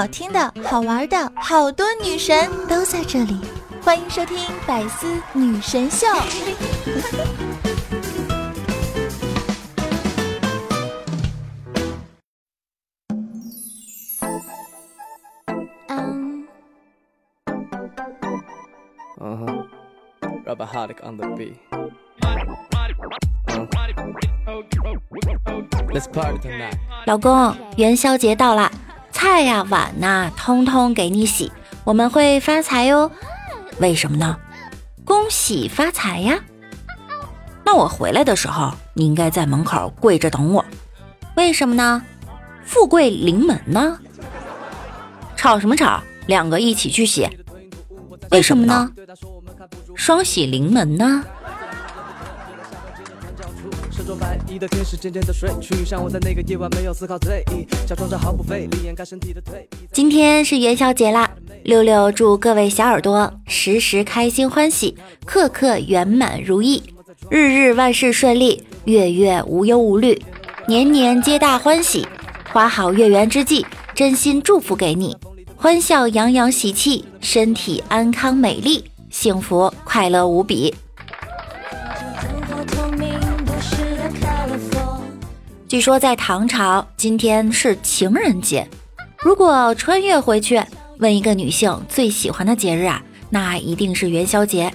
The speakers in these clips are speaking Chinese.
好听的、好玩的，好多女神都在这里，欢迎收听《百思女神秀》。嗯。嗯哼，Rubber Hard on the beat。老公，元宵节到了，菜呀碗呐，通通给你洗，我们会发财哟。为什么呢？恭喜发财呀！那我回来的时候，你应该在门口跪着等我。为什么呢？富贵临门呢。吵什么吵？两个一起去洗。为什么呢？双喜临门呢。今天是元宵节啦，六六祝各位小耳朵时时开心欢喜，刻刻圆满如意，日日万事顺利，月月无忧无虑，年年皆大欢喜。花好月圆之际，真心祝福给你，欢笑洋洋喜气，身体安康美丽，幸福快乐无比。据说在唐朝，今天是情人节。如果穿越回去，问一个女性最喜欢的节日啊，那一定是元宵节。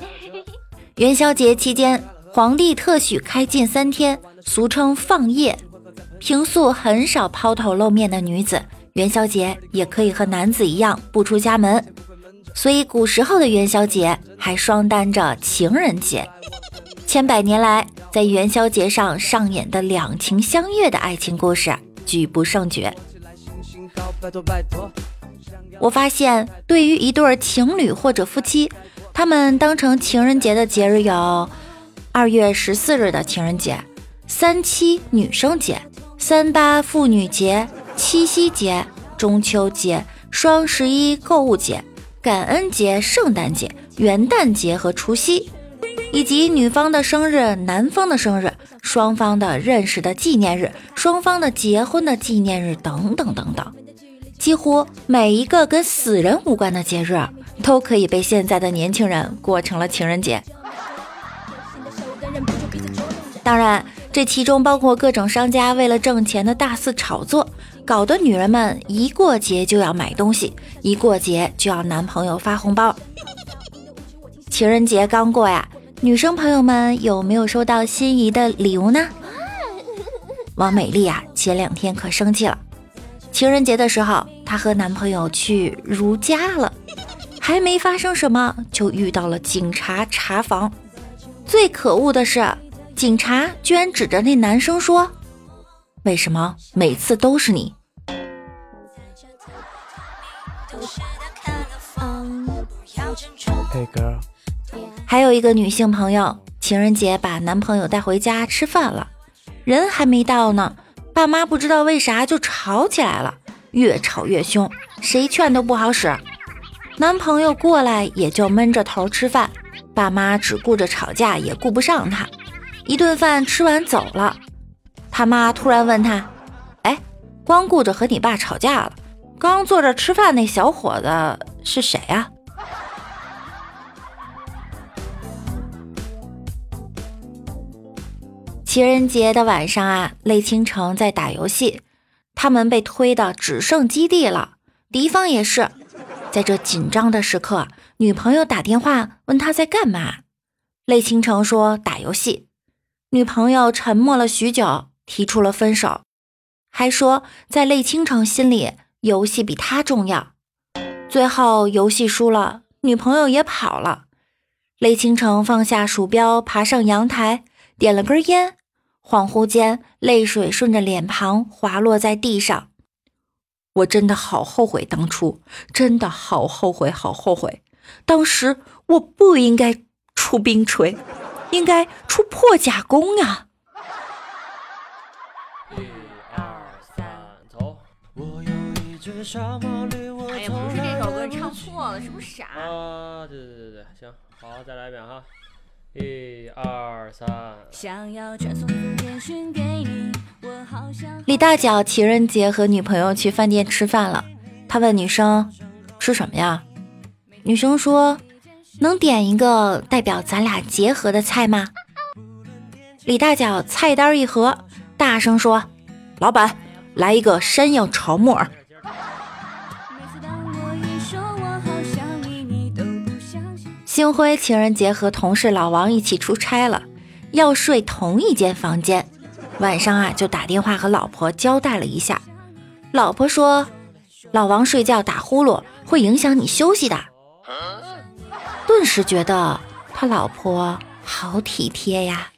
元宵节期间，皇帝特许开禁三天，俗称放夜。平素很少抛头露面的女子，元宵节也可以和男子一样不出家门。所以古时候的元宵节还双担着情人节。千百年来。在元宵节上上演的两情相悦的爱情故事，举不胜绝。我发现，对于一对情侣或者夫妻，他们当成情人节的节日有：二月十四日的情人节、三七女生节、三八妇女节、七夕节、中秋节、双十一购物节、感恩节、圣诞节、元旦节和除夕。以及女方的生日、男方的生日、双方的认识的纪念日、双方的结婚的纪念日等等等等，几乎每一个跟死人无关的节日，都可以被现在的年轻人过成了情人节。当然，这其中包括各种商家为了挣钱的大肆炒作，搞得女人们一过节就要买东西，一过节就要男朋友发红包。情人节刚过呀。女生朋友们有没有收到心仪的礼物呢？王美丽啊，前两天可生气了。情人节的时候，她和男朋友去如家了，还没发生什么，就遇到了警察查房。最可恶的是，警察居然指着那男生说：“为什么每次都是你？”还有一个女性朋友，情人节把男朋友带回家吃饭了，人还没到呢，爸妈不知道为啥就吵起来了，越吵越凶，谁劝都不好使。男朋友过来也就闷着头吃饭，爸妈只顾着吵架，也顾不上他。一顿饭吃完走了，他妈突然问他：“哎，光顾着和你爸吵架了，刚坐着吃饭那小伙子是谁啊？”情人节的晚上啊，泪倾城在打游戏，他们被推的只剩基地了，敌方也是。在这紧张的时刻，女朋友打电话问他在干嘛，泪倾城说打游戏。女朋友沉默了许久，提出了分手，还说在泪倾城心里，游戏比他重要。最后游戏输了，女朋友也跑了。泪倾城放下鼠标，爬上阳台，点了根烟。恍惚间，泪水顺着脸庞滑落在地上。我真的好后悔当初，真的好后悔，好后悔！当时我不应该出冰锤，应该出破甲弓啊！一二三，走！哎呀，不是这首歌，唱错了，是不是傻？啊，对对对对，行，好，再来一遍哈。一二三。李大脚情人节和女朋友去饭店吃饭了，他问女生吃什么呀？女生说能点一个代表咱俩结合的菜吗？李大脚菜单一合，大声说：“老板，来一个山药炒木耳。”星辉情人节和同事老王一起出差了，要睡同一间房间。晚上啊，就打电话和老婆交代了一下。老婆说：“老王睡觉打呼噜会影响你休息的。”顿时觉得他老婆好体贴呀。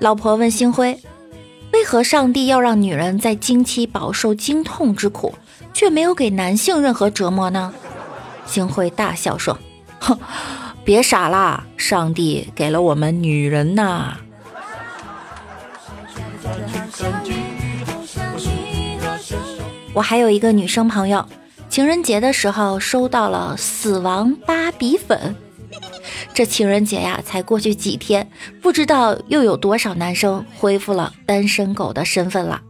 老婆问星辉：“为何上帝要让女人在经期饱受经痛之苦？”却没有给男性任何折磨呢？星辉大笑说：“哼，别傻啦，上帝给了我们女人呐。”我还有一个女生朋友，情人节的时候收到了死亡芭比粉。这情人节呀，才过去几天，不知道又有多少男生恢复了单身狗的身份了。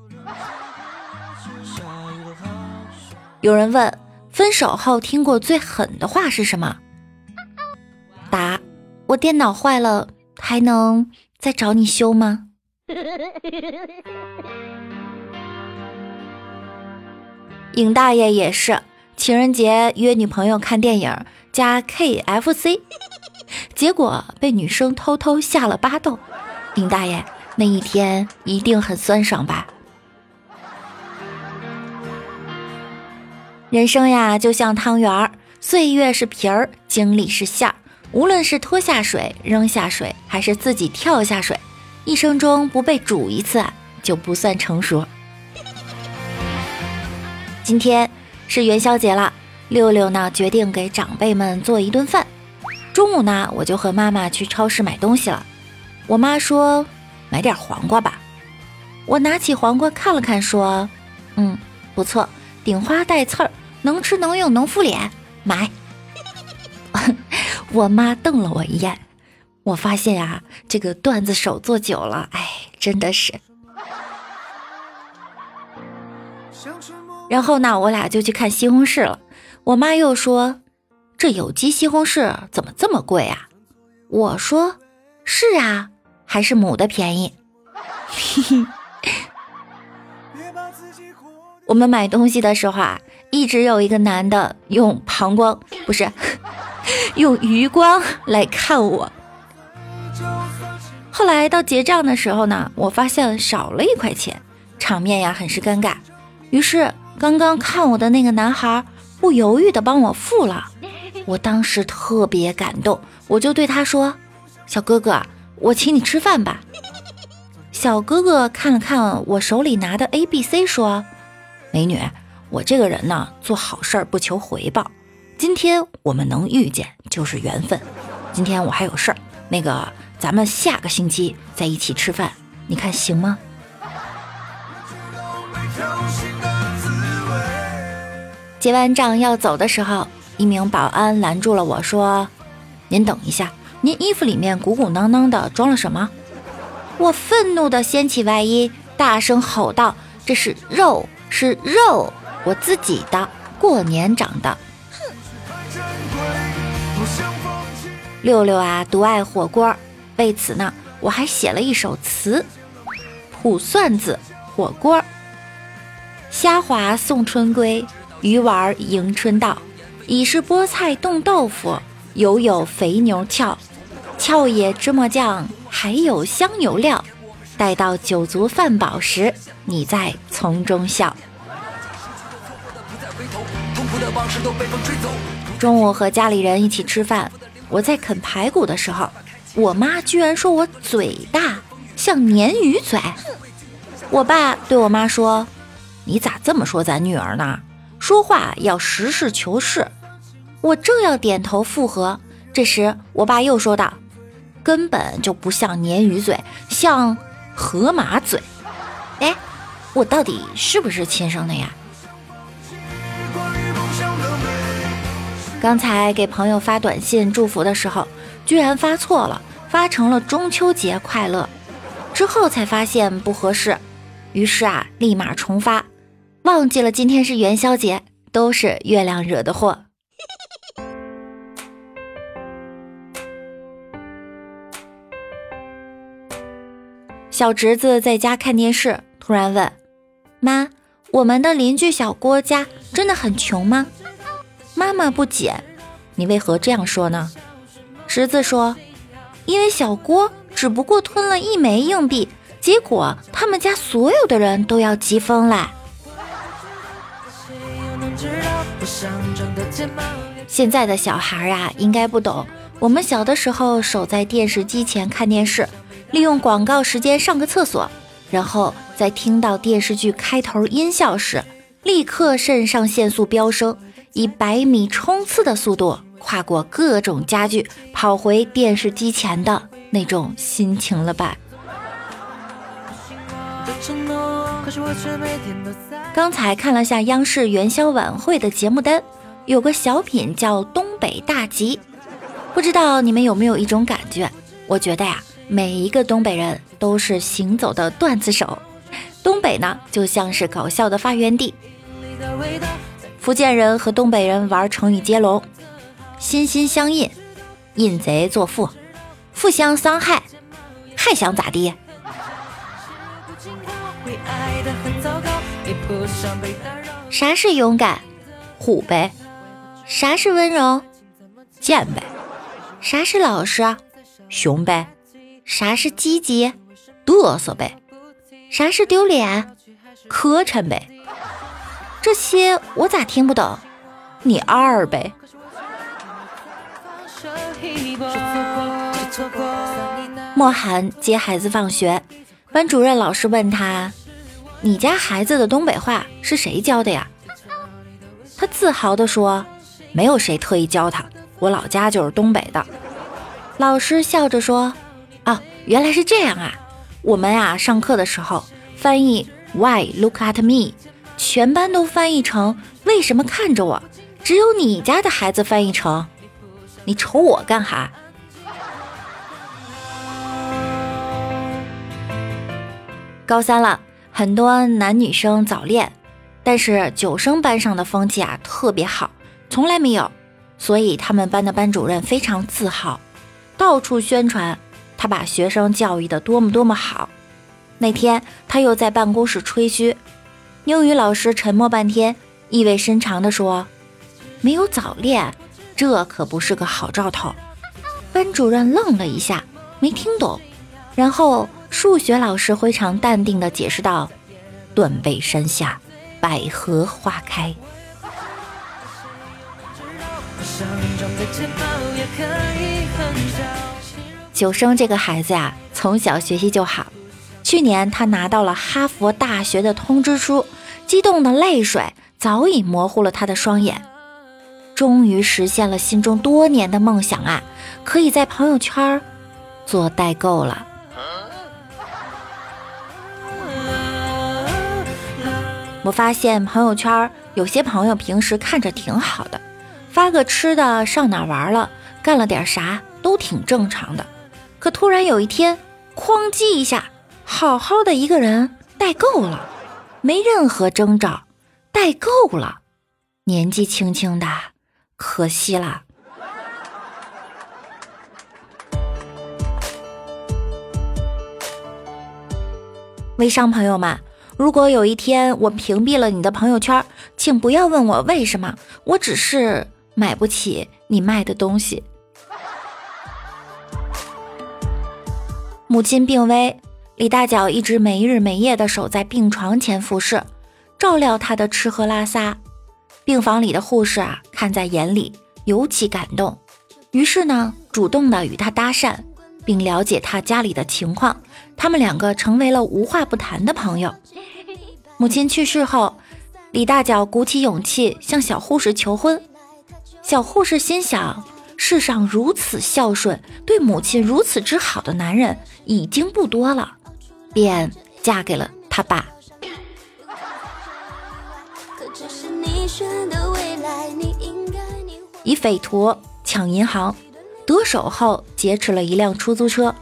有人问：分手后听过最狠的话是什么？答：我电脑坏了，还能再找你修吗？尹大爷也是，情人节约女朋友看电影加 KFC，结果被女生偷偷下了巴豆。尹大爷那一天一定很酸爽吧？人生呀，就像汤圆儿，岁月是皮儿，经历是馅儿。无论是拖下水、扔下水，还是自己跳下水，一生中不被煮一次，就不算成熟。今天是元宵节了，六六呢决定给长辈们做一顿饭。中午呢，我就和妈妈去超市买东西了。我妈说买点黄瓜吧。我拿起黄瓜看了看，说：“嗯，不错，顶花带刺儿。”能吃能用能敷脸，买。我妈瞪了我一眼，我发现呀，这个段子手做久了，哎，真的是。然后呢，我俩就去看西红柿了。我妈又说：“这有机西红柿怎么这么贵啊？”我说：“是啊，还是母的便宜。”嘿嘿我们买东西的时候啊。一直有一个男的用膀胱，不是 用余光来看我。后来到结账的时候呢，我发现少了一块钱，场面呀很是尴尬。于是刚刚看我的那个男孩不犹豫的帮我付了，我当时特别感动，我就对他说：“小哥哥，我请你吃饭吧。”小哥哥看了看我手里拿的 A B C，说：“美女。”我这个人呢，做好事儿不求回报。今天我们能遇见就是缘分。今天我还有事儿，那个咱们下个星期再一起吃饭，你看行吗？结完账要走的时候，一名保安拦住了我说：“您等一下，您衣服里面鼓鼓囊囊的装了什么？”我愤怒的掀起外衣，大声吼道：“这是肉，是肉！”我自己的过年长的，六六啊，独爱火锅，为此呢，我还写了一首词：卜算子火锅，虾滑送春归，鱼丸迎春到，已是菠菜冻豆腐，犹有肥牛俏。俏也芝麻酱，还有香油料，待到酒足饭饱时，你再从中笑。中午和家里人一起吃饭，我在啃排骨的时候，我妈居然说我嘴大，像鲶鱼嘴。我爸对我妈说：“你咋这么说咱女儿呢？说话要实事求是。”我正要点头附和，这时我爸又说道：“根本就不像鲶鱼嘴，像河马嘴。”哎，我到底是不是亲生的呀？刚才给朋友发短信祝福的时候，居然发错了，发成了中秋节快乐。之后才发现不合适，于是啊，立马重发，忘记了今天是元宵节，都是月亮惹的祸。小侄子在家看电视，突然问：“妈，我们的邻居小郭家真的很穷吗？”妈妈不解：“你为何这样说呢？”侄子说：“因为小郭只不过吞了一枚硬币，结果他们家所有的人都要急疯了。”现在的小孩啊，应该不懂。我们小的时候守在电视机前看电视，利用广告时间上个厕所，然后在听到电视剧开头音效时，立刻肾上腺素飙升，以百米冲刺的速度跨过各种家具，跑回电视机前的那种心情了吧？刚才看了下央视元宵晚会的节目单，有个小品叫《东北大集》，不知道你们有没有一种感觉？我觉得呀，每一个东北人都是行走的段子手，东北呢就像是搞笑的发源地。福建人和东北人玩成语接龙，心心相印，印贼作父，互相伤害，还想咋地？啥是勇敢？虎呗。啥是温柔？贱呗。啥是老实？熊呗。啥是积极？嘚瑟呗。啥是丢脸？磕碜呗。这些我咋听不懂？你二呗。莫寒接孩子放学，班主任老师问他。你家孩子的东北话是谁教的呀？他自豪地说：“没有谁特意教他，我老家就是东北的。”老师笑着说：“，原来是这样啊！我们啊上课的时候翻译 ‘Why look at me’，全班都翻译成‘为什么看着我’，只有你家的孩子翻译成‘你瞅我干哈’。”高三了。很多男女生早恋，但是九生班上的风气啊特别好，从来没有，所以他们班的班主任非常自豪，到处宣传他把学生教育的多么多么好。那天他又在办公室吹嘘，英语老师沉默半天，意味深长地说：“没有早恋，这可不是个好兆头。”班主任愣了一下，没听懂，然后。数学老师非常淡定地解释道：“断背山下，百合花开。”九生这个孩子呀，从小学习就好。去年他拿到了哈佛大学的通知书，激动的泪水早已模糊了他的双眼。终于实现了心中多年的梦想啊，可以在朋友圈做代购了。我发现朋友圈有些朋友平时看着挺好的，发个吃的、上哪玩了、干了点啥都挺正常的，可突然有一天，哐叽一下，好好的一个人代购了，没任何征兆，代购了，年纪轻轻的，可惜了。微商朋友们。如果有一天我屏蔽了你的朋友圈，请不要问我为什么，我只是买不起你卖的东西。母亲病危，李大脚一直没日没夜的守在病床前服侍，照料他的吃喝拉撒。病房里的护士啊，看在眼里，尤其感动，于是呢，主动的与他搭讪，并了解他家里的情况。他们两个成为了无话不谈的朋友。母亲去世后，李大脚鼓起勇气向小护士求婚。小护士心想：世上如此孝顺、对母亲如此之好的男人已经不多了，便嫁给了他爸。以匪徒抢银行，得手后劫持了一辆出租车。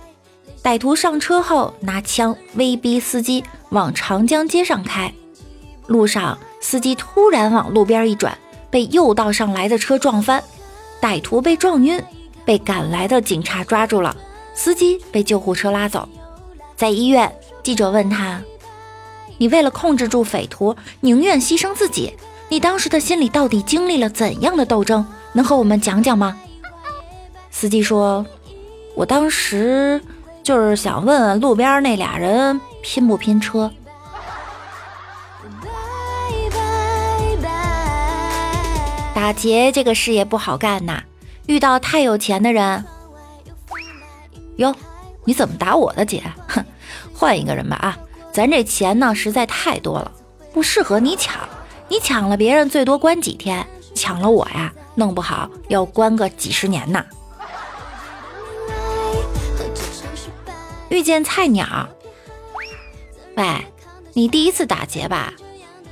歹徒上车后拿枪威逼司机。往长江街上开。路上，司机突然往路边一转，被右道上来的车撞翻，歹徒被撞晕，被赶来的警察抓住了，司机被救护车拉走。在医院，记者问他：“你为了控制住匪徒，宁愿牺牲自己，你当时的心里到底经历了怎样的斗争？能和我们讲讲吗？”司机说：“我当时就是想问问路边那俩人拼不拼车。”打劫这个事业不好干呐，遇到太有钱的人。哟，你怎么打我的劫？哼，换一个人吧啊！咱这钱呢实在太多了，不适合你抢。你抢了别人最多关几天，抢了我呀，弄不好要关个几十年呢。遇见菜鸟，喂，你第一次打劫吧？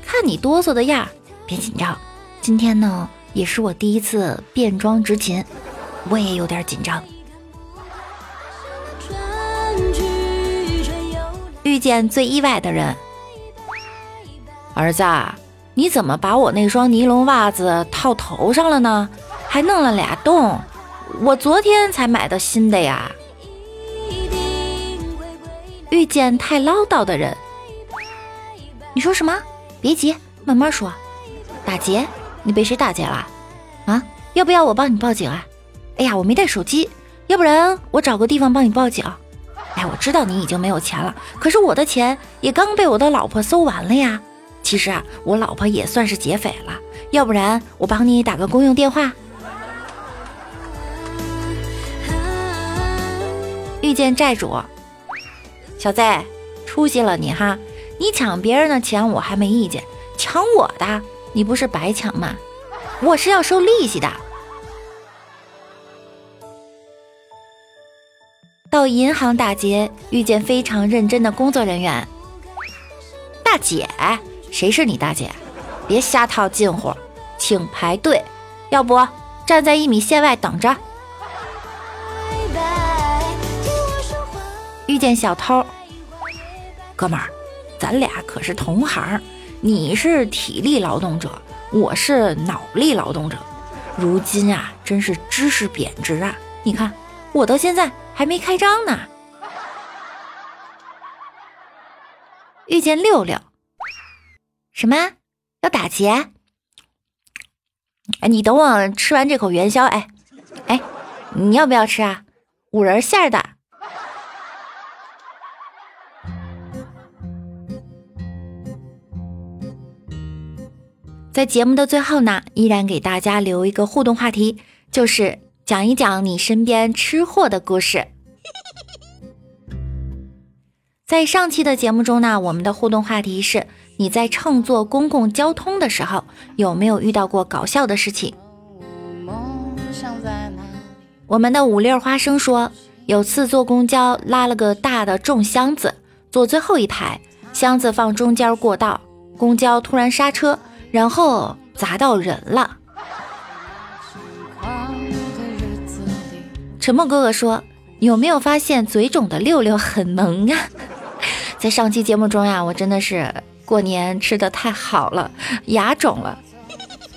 看你哆嗦的样，别紧张。今天呢，也是我第一次变装执勤，我也有点紧张。遇见最意外的人，儿子，你怎么把我那双尼龙袜子套头上了呢？还弄了俩洞，我昨天才买的新的呀。遇见太唠叨的人，你说什么？别急，慢慢说。打劫？你被谁打劫了？啊？要不要我帮你报警啊？哎呀，我没带手机，要不然我找个地方帮你报警。哎，我知道你已经没有钱了，可是我的钱也刚被我的老婆搜完了呀。其实啊，我老婆也算是劫匪了，要不然我帮你打个公用电话。遇见债主。小子，出息了你哈！你抢别人的钱我还没意见，抢我的你不是白抢吗？我是要收利息的。到银行打劫，遇见非常认真的工作人员。大姐，谁是你大姐？别瞎套近乎，请排队，要不站在一米线外等着。遇见小偷，哥们儿，咱俩可是同行。你是体力劳动者，我是脑力劳动者。如今啊，真是知识贬值啊！你看，我到现在还没开张呢。遇见六六，什么要打劫？哎，你等我吃完这口元宵。哎，哎，你要不要吃啊？五仁馅的。在节目的最后呢，依然给大家留一个互动话题，就是讲一讲你身边吃货的故事。在上期的节目中呢，我们的互动话题是：你在乘坐公共交通的时候，有没有遇到过搞笑的事情？我们的五粒花生说，有次坐公交拉了个大的重箱子，坐最后一排，箱子放中间过道，公交突然刹车。然后砸到人了。沉默哥哥说：“有没有发现嘴肿的六六很萌啊？” 在上期节目中呀，我真的是过年吃的太好了，牙肿了。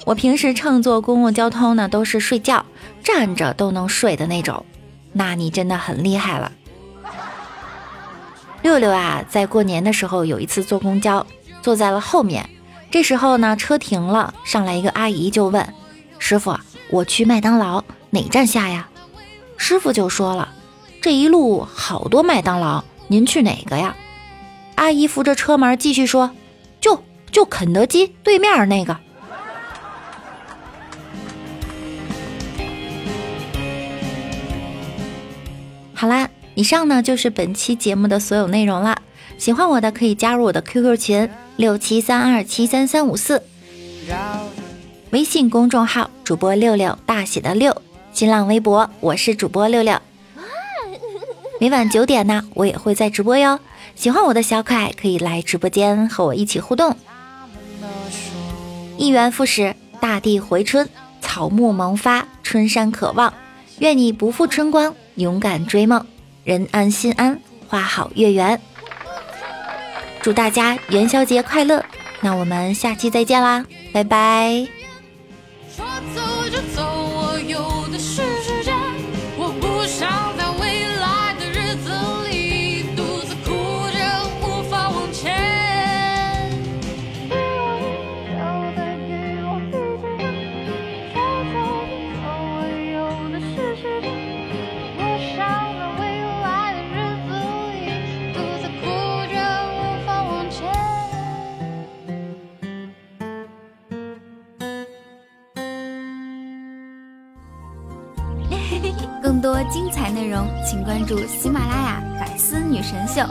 我平时乘坐公共交通呢，都是睡觉，站着都能睡的那种。那你真的很厉害了。六六啊，在过年的时候有一次坐公交，坐在了后面。这时候呢，车停了，上来一个阿姨就问师傅：“我去麦当劳哪站下呀？”师傅就说了：“这一路好多麦当劳，您去哪个呀？”阿姨扶着车门继续说：“就就肯德基对面那个。”好啦，以上呢就是本期节目的所有内容了。喜欢我的可以加入我的 QQ 群。六七三二七三三五四，微信公众号主播六六大写的六，新浪微博我是主播六六。每晚九点呢，我也会在直播哟。喜欢我的小可爱可以来直播间和我一起互动。一元复始，大地回春，草木萌发，春山可望。愿你不负春光，勇敢追梦，人安心安，花好月圆。祝大家元宵节快乐。那我们下期再见啦拜拜。说走就走。关注喜马拉雅百思女神秀。